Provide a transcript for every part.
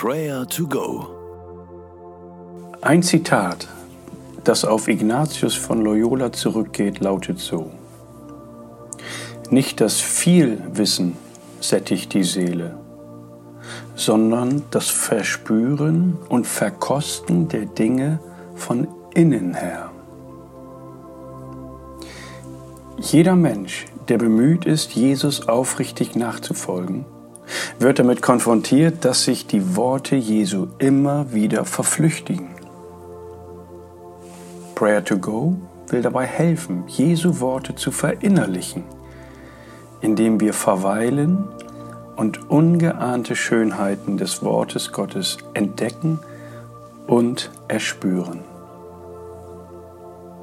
Prayer to Go. Ein Zitat, das auf Ignatius von Loyola zurückgeht, lautet so. Nicht das Vielwissen sättigt die Seele, sondern das Verspüren und Verkosten der Dinge von innen her. Jeder Mensch, der bemüht ist, Jesus aufrichtig nachzufolgen, wird damit konfrontiert, dass sich die Worte Jesu immer wieder verflüchtigen. Prayer to Go will dabei helfen, Jesu Worte zu verinnerlichen, indem wir verweilen und ungeahnte Schönheiten des Wortes Gottes entdecken und erspüren.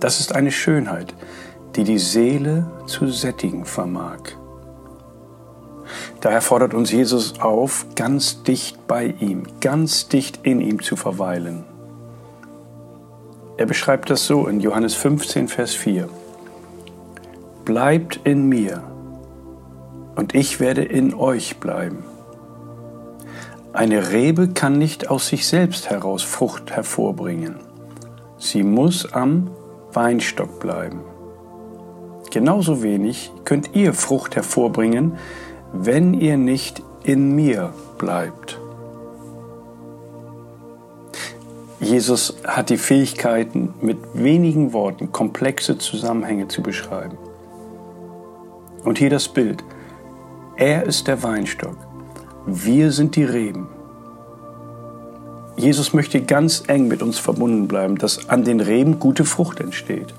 Das ist eine Schönheit, die die Seele zu sättigen vermag. Daher fordert uns Jesus auf, ganz dicht bei ihm, ganz dicht in ihm zu verweilen. Er beschreibt das so in Johannes 15, Vers 4. Bleibt in mir und ich werde in euch bleiben. Eine Rebe kann nicht aus sich selbst heraus Frucht hervorbringen. Sie muss am Weinstock bleiben. Genauso wenig könnt ihr Frucht hervorbringen, wenn ihr nicht in mir bleibt. Jesus hat die Fähigkeiten, mit wenigen Worten komplexe Zusammenhänge zu beschreiben. Und hier das Bild. Er ist der Weinstock. Wir sind die Reben. Jesus möchte ganz eng mit uns verbunden bleiben, dass an den Reben gute Frucht entsteht.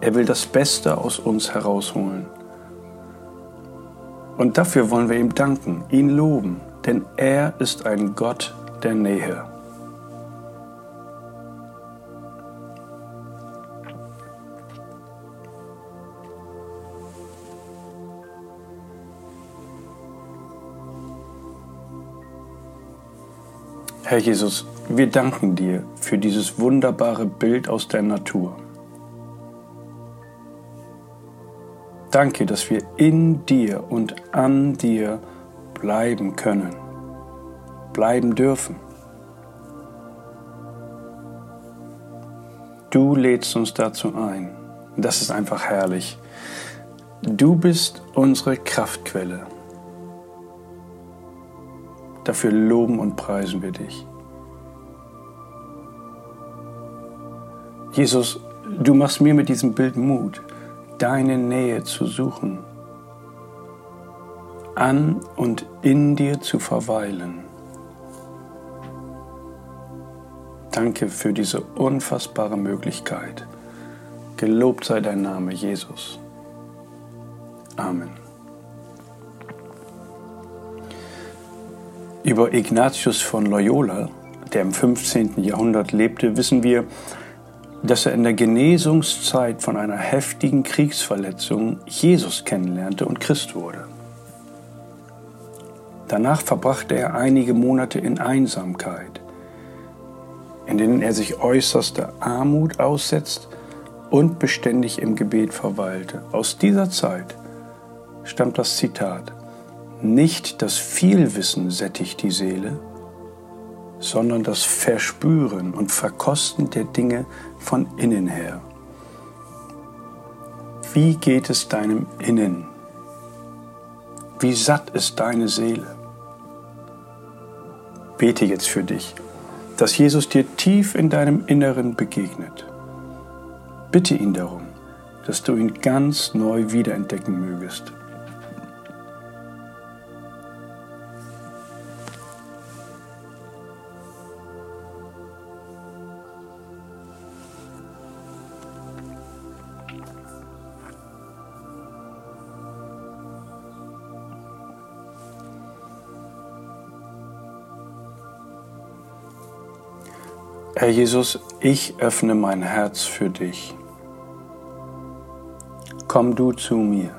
Er will das Beste aus uns herausholen. Und dafür wollen wir ihm danken, ihn loben, denn er ist ein Gott der Nähe. Herr Jesus, wir danken dir für dieses wunderbare Bild aus der Natur. Danke, dass wir in dir und an dir bleiben können, bleiben dürfen. Du lädst uns dazu ein. Das ist einfach herrlich. Du bist unsere Kraftquelle. Dafür loben und preisen wir dich. Jesus, du machst mir mit diesem Bild Mut deine Nähe zu suchen, an und in dir zu verweilen. Danke für diese unfassbare Möglichkeit. Gelobt sei dein Name, Jesus. Amen. Über Ignatius von Loyola, der im 15. Jahrhundert lebte, wissen wir, dass er in der Genesungszeit von einer heftigen Kriegsverletzung Jesus kennenlernte und Christ wurde. Danach verbrachte er einige Monate in Einsamkeit, in denen er sich äußerster Armut aussetzt und beständig im Gebet verweilte. Aus dieser Zeit stammt das Zitat, nicht das Vielwissen sättigt die Seele, sondern das Verspüren und Verkosten der Dinge von innen her. Wie geht es deinem Innen? Wie satt ist deine Seele? Bete jetzt für dich, dass Jesus dir tief in deinem Inneren begegnet. Bitte ihn darum, dass du ihn ganz neu wiederentdecken mögest. Herr Jesus, ich öffne mein Herz für dich. Komm du zu mir.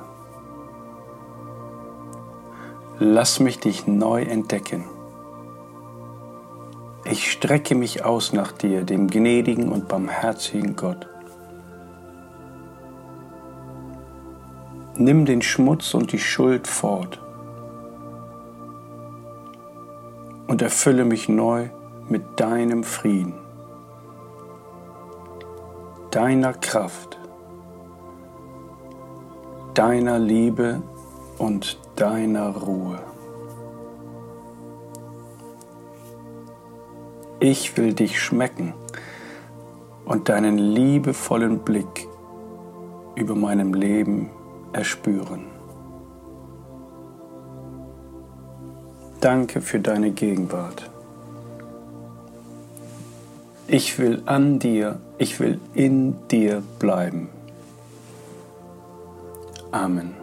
Lass mich dich neu entdecken. Ich strecke mich aus nach dir, dem gnädigen und barmherzigen Gott. Nimm den Schmutz und die Schuld fort. und erfülle mich neu mit deinem Frieden, deiner Kraft, deiner Liebe und deiner Ruhe. Ich will dich schmecken und deinen liebevollen Blick über meinem Leben erspüren. Danke für deine Gegenwart. Ich will an dir, ich will in dir bleiben. Amen.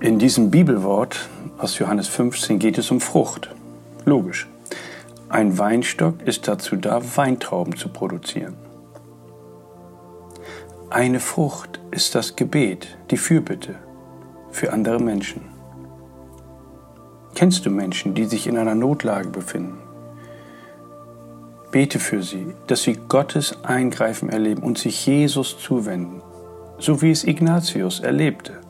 In diesem Bibelwort aus Johannes 15 geht es um Frucht. Logisch. Ein Weinstock ist dazu da, Weintrauben zu produzieren. Eine Frucht ist das Gebet, die Fürbitte für andere Menschen. Kennst du Menschen, die sich in einer Notlage befinden? Bete für sie, dass sie Gottes Eingreifen erleben und sich Jesus zuwenden, so wie es Ignatius erlebte.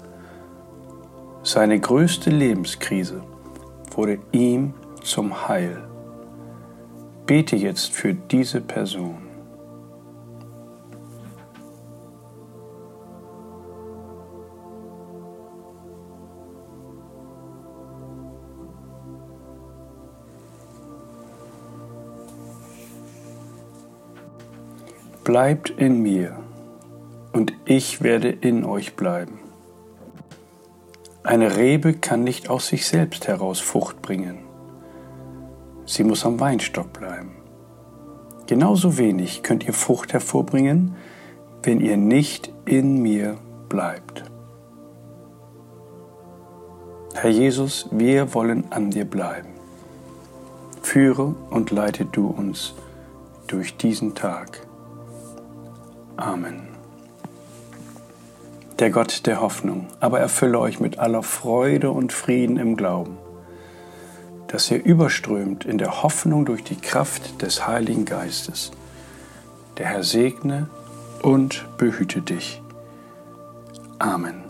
Seine größte Lebenskrise wurde ihm zum Heil. Bete jetzt für diese Person. Bleibt in mir und ich werde in euch bleiben. Eine Rebe kann nicht aus sich selbst heraus Frucht bringen. Sie muss am Weinstock bleiben. Genauso wenig könnt ihr Frucht hervorbringen, wenn ihr nicht in mir bleibt. Herr Jesus, wir wollen an dir bleiben. Führe und leite du uns durch diesen Tag. Amen. Der Gott der Hoffnung aber erfülle euch mit aller Freude und Frieden im Glauben dass ihr überströmt in der Hoffnung durch die Kraft des Heiligen Geistes. Der Herr segne und behüte dich. Amen.